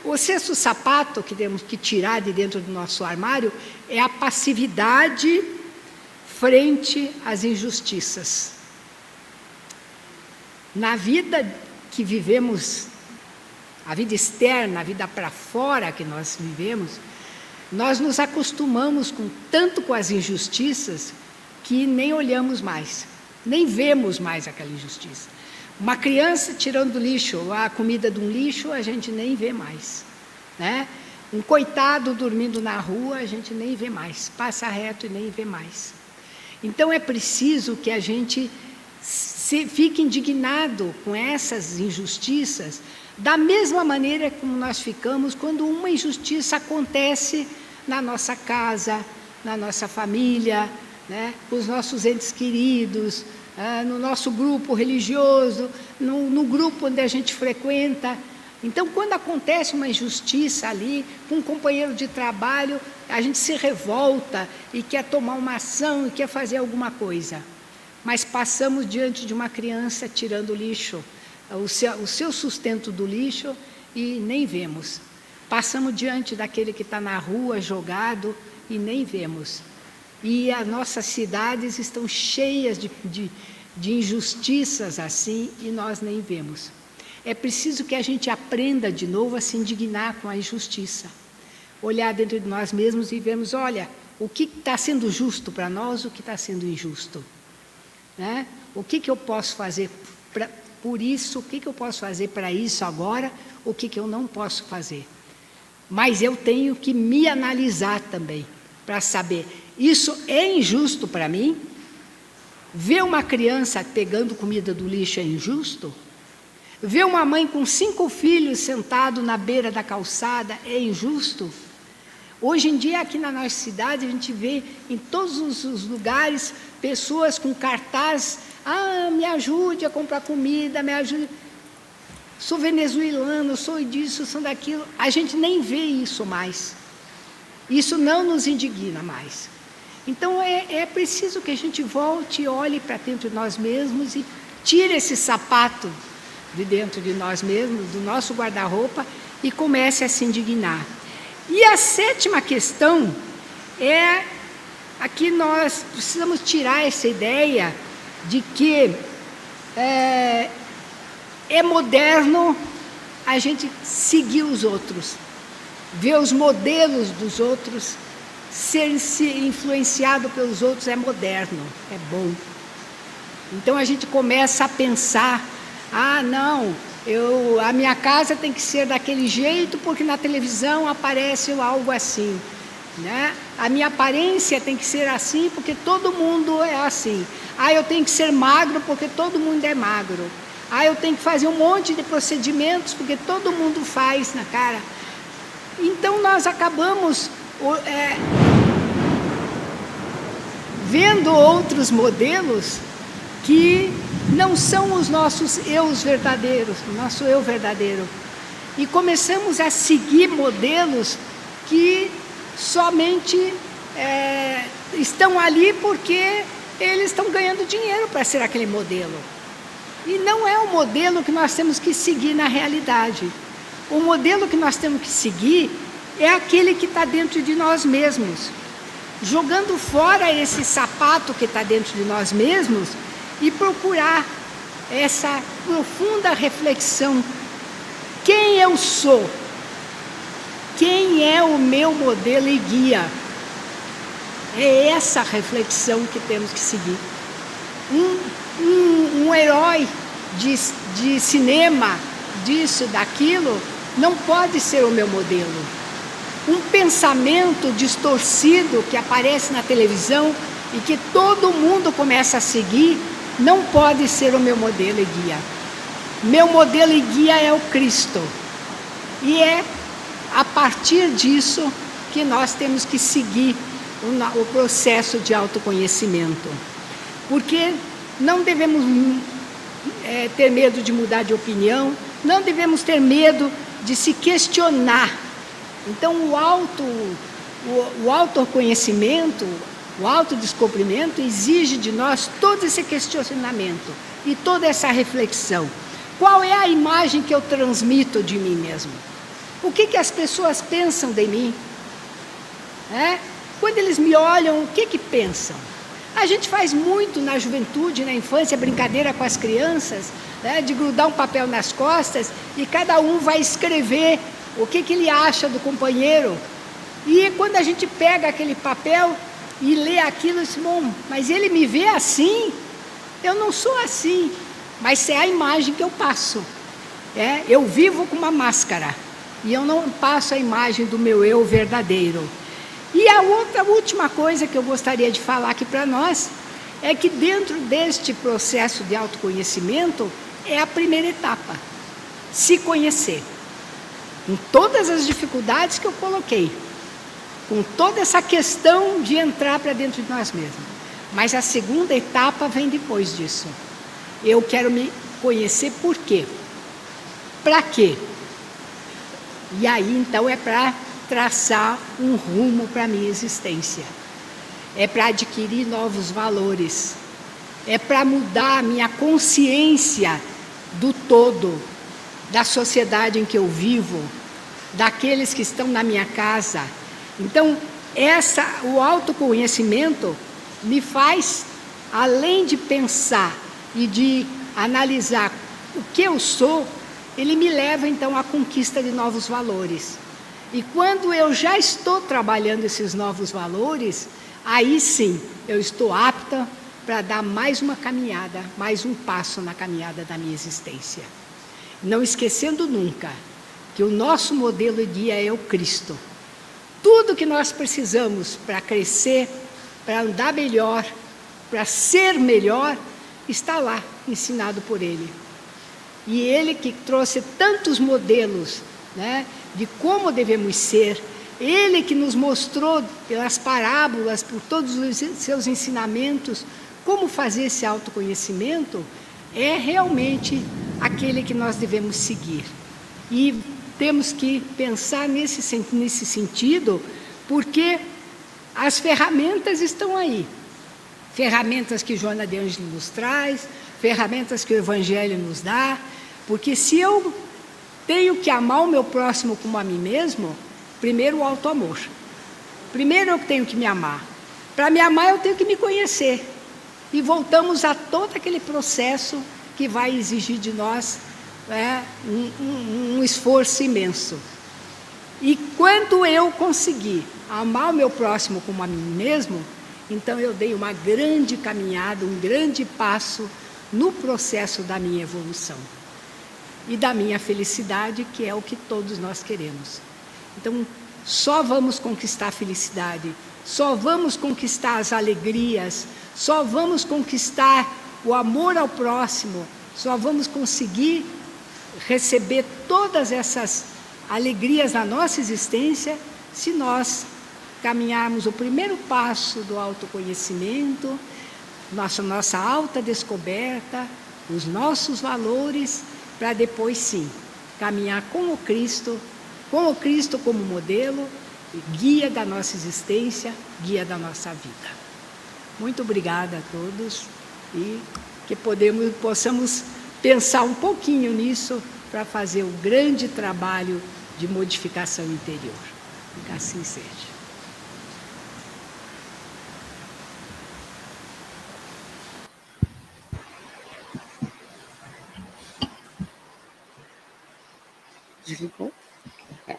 o, sexto sapato que temos que tirar de dentro do nosso armário é a passividade frente às injustiças. Na vida que vivemos, a vida externa, a vida para fora que nós vivemos, nós nos acostumamos com tanto com as injustiças que nem olhamos mais, nem vemos mais aquela injustiça. Uma criança tirando lixo, a comida de um lixo, a gente nem vê mais. Né? Um coitado dormindo na rua, a gente nem vê mais. Passa reto e nem vê mais. Então é preciso que a gente se, fique indignado com essas injustiças, da mesma maneira como nós ficamos quando uma injustiça acontece na nossa casa, na nossa família, né, os nossos entes queridos, ah, no nosso grupo religioso, no, no grupo onde a gente frequenta. Então, quando acontece uma injustiça ali, com um companheiro de trabalho, a gente se revolta e quer tomar uma ação e quer fazer alguma coisa. Mas passamos diante de uma criança tirando lixo, o seu, o seu sustento do lixo e nem vemos. Passamos diante daquele que está na rua jogado e nem vemos. E as nossas cidades estão cheias de, de, de injustiças assim e nós nem vemos. É preciso que a gente aprenda de novo a se indignar com a injustiça. Olhar dentro de nós mesmos e vermos, olha, o que está sendo justo para nós, o que está sendo injusto. Né? O que, que eu posso fazer pra, por isso, o que, que eu posso fazer para isso agora, o que, que eu não posso fazer. Mas eu tenho que me analisar também, para saber, isso é injusto para mim? Ver uma criança pegando comida do lixo é injusto? Ver uma mãe com cinco filhos sentado na beira da calçada é injusto? Hoje em dia, aqui na nossa cidade, a gente vê em todos os lugares pessoas com cartaz: ah, me ajude a comprar comida, me ajude. Sou venezuelano, sou disso, sou daquilo. A gente nem vê isso mais. Isso não nos indigna mais. Então é, é preciso que a gente volte e olhe para dentro de nós mesmos e tire esse sapato de dentro de nós mesmos, do nosso guarda-roupa, e comece a se indignar. E a sétima questão é aqui nós precisamos tirar essa ideia de que é, é moderno a gente seguir os outros, ver os modelos dos outros, ser se influenciado pelos outros é moderno, é bom. Então a gente começa a pensar, ah, não, eu, a minha casa tem que ser daquele jeito porque na televisão aparece algo assim. Né? A minha aparência tem que ser assim porque todo mundo é assim. Ah, eu tenho que ser magro porque todo mundo é magro. Ah, eu tenho que fazer um monte de procedimentos porque todo mundo faz na cara. Então nós acabamos é, vendo outros modelos que não são os nossos eus verdadeiros, o nosso eu verdadeiro. E começamos a seguir modelos que somente é, estão ali porque eles estão ganhando dinheiro para ser aquele modelo. E não é o modelo que nós temos que seguir na realidade. O modelo que nós temos que seguir é aquele que está dentro de nós mesmos. Jogando fora esse sapato que está dentro de nós mesmos e procurar essa profunda reflexão. Quem eu sou? Quem é o meu modelo e guia? É essa reflexão que temos que seguir. Um, um, um herói de, de cinema, disso, daquilo, não pode ser o meu modelo. Um pensamento distorcido que aparece na televisão e que todo mundo começa a seguir não pode ser o meu modelo e guia. Meu modelo e guia é o Cristo. E é a partir disso que nós temos que seguir o, processo de autoconhecimento. Porque não devemos é, ter medo de mudar de opinião, não devemos ter medo de se questionar. Então, o, auto, o, o autoconhecimento, o autodescobrimento exige de nós todo esse questionamento e toda essa reflexão. Qual é a imagem que eu transmito de mim mesmo? O que, que as pessoas pensam de mim? É? Quando eles me olham, o que, que pensam? A gente faz muito na juventude, na infância, brincadeira com as crianças, né, de grudar um papel nas costas e cada um vai escrever o que, que ele acha do companheiro. E quando a gente pega aquele papel, e lê aquilo diz, bom, mas ele me vê assim, eu não sou assim, mas é a imagem que eu passo. É, eu vivo com uma máscara e eu não passo a imagem do meu eu verdadeiro. E a outra última coisa que eu gostaria de falar aqui para nós é que dentro deste processo de autoconhecimento é a primeira etapa, se conhecer. Com todas as dificuldades que eu coloquei, com toda essa questão de entrar para dentro de nós mesmos. Mas a segunda etapa vem depois disso. Eu quero me conhecer por quê? Para quê? E aí então é para traçar um rumo para a minha existência. É para adquirir novos valores. É para mudar a minha consciência do todo, da sociedade em que eu vivo, daqueles que estão na minha casa. Então, essa, o autoconhecimento me faz, além de pensar e de analisar o que eu sou, ele me leva então à conquista de novos valores. E quando eu já estou trabalhando esses novos valores, aí sim eu estou apta para dar mais uma caminhada, mais um passo na caminhada da minha existência. Não esquecendo nunca que o nosso modelo de guia é o Cristo. Tudo que nós precisamos para crescer, para andar melhor, para ser melhor, está lá, ensinado por Ele. E Ele que trouxe tantos modelos né, de como devemos ser, Ele que nos mostrou pelas parábolas, por todos os seus ensinamentos, como fazer esse autoconhecimento, é realmente aquele que nós devemos seguir. E temos que pensar nesse, nesse sentido, porque as ferramentas estão aí. Ferramentas que Joana de Ângelo nos traz, ferramentas que o Evangelho nos dá, porque se eu tenho que amar o meu próximo como a mim mesmo, primeiro o auto-amor. Primeiro eu tenho que me amar. Para me amar, eu tenho que me conhecer. E voltamos a todo aquele processo que vai exigir de nós é, um, um, um esforço imenso. E quando eu conseguir amar o meu próximo como a mim mesmo, então eu dei uma grande caminhada, um grande passo no processo da minha evolução e da minha felicidade, que é o que todos nós queremos. Então, só vamos conquistar a felicidade, só vamos conquistar as alegrias, só vamos conquistar o amor ao próximo, só vamos conseguir receber todas essas alegrias na nossa existência se nós caminharmos o primeiro passo do autoconhecimento, nossa, nossa alta descoberta, os nossos valores, para depois sim caminhar com o Cristo, com o Cristo como modelo, guia da nossa existência, guia da nossa vida. Muito obrigada a todos e que podemos, possamos pensar um pouquinho nisso para fazer o grande trabalho de modificação interior. Que assim seja. É.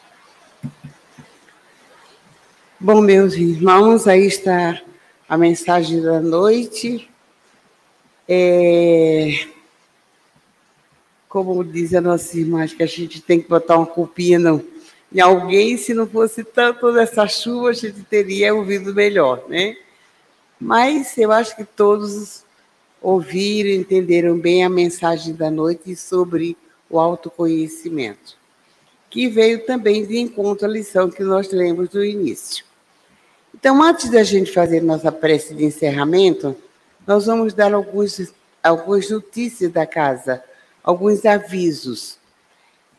Bom, meus irmãos, aí está a mensagem da noite. É, como diz a nossa irmã, que a gente tem que botar uma culpinha em alguém, se não fosse tanto dessa chuva, a gente teria ouvido melhor, né? Mas eu acho que todos ouviram, entenderam bem a mensagem da noite sobre o autoconhecimento que veio também de encontro à lição que nós lemos do início. Então, antes da gente fazer nossa prece de encerramento, nós vamos dar alguns, algumas notícias da casa, alguns avisos.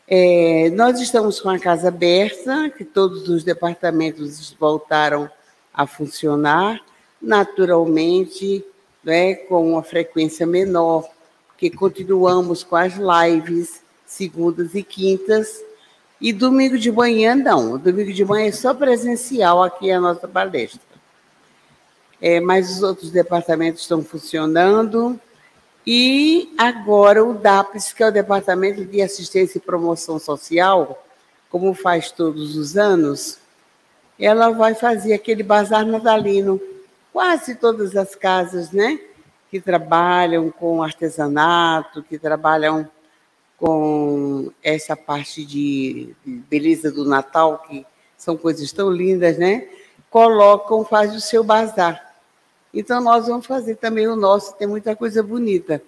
É, nós estamos com a casa aberta, que todos os departamentos voltaram a funcionar, naturalmente, né, com uma frequência menor, porque continuamos com as lives segundas e quintas, e domingo de manhã, não. Domingo de manhã é só presencial aqui a nossa palestra. É, mas os outros departamentos estão funcionando. E agora o DAPS, que é o Departamento de Assistência e Promoção Social, como faz todos os anos, ela vai fazer aquele bazar natalino. Quase todas as casas, né? Que trabalham com artesanato, que trabalham com essa parte de beleza do Natal, que são coisas tão lindas, né? Colocam, faz o seu bazar. Então, nós vamos fazer também o nosso, tem muita coisa bonita.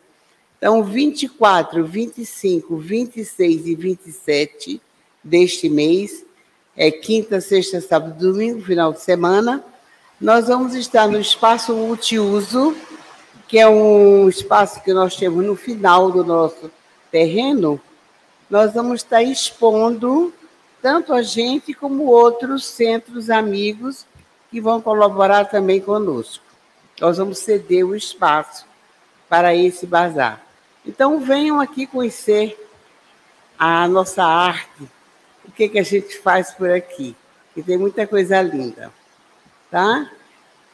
Então, 24, 25, 26 e 27 deste mês, é quinta, sexta, sábado, domingo, final de semana, nós vamos estar no espaço multiuso, que é um espaço que nós temos no final do nosso terreno, nós vamos estar expondo tanto a gente como outros centros amigos que vão colaborar também conosco. Nós vamos ceder o espaço para esse bazar. Então venham aqui conhecer a nossa arte, o que, que a gente faz por aqui, que tem muita coisa linda, tá?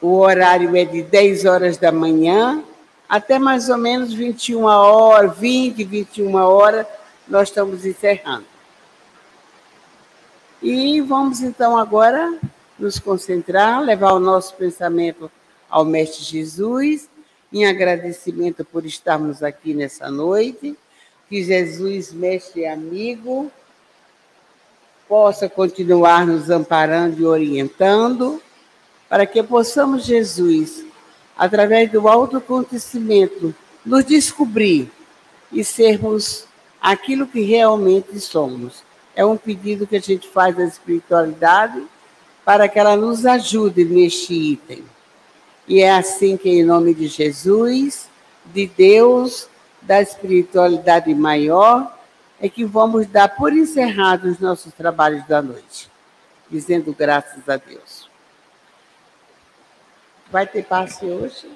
O horário é de 10 horas da manhã até mais ou menos 21 horas, 20, 21 horas, nós estamos encerrando. E vamos então agora nos concentrar, levar o nosso pensamento ao Mestre Jesus, em agradecimento por estarmos aqui nessa noite. Que Jesus, Mestre e amigo, possa continuar nos amparando e orientando, para que possamos, Jesus, através do autoconhecimento, nos descobrir e sermos aquilo que realmente somos é um pedido que a gente faz à espiritualidade para que ela nos ajude neste item. E é assim que, em nome de Jesus, de Deus, da espiritualidade maior, é que vamos dar por encerrados os nossos trabalhos da noite, dizendo graças a Deus. Vai ter passe hoje?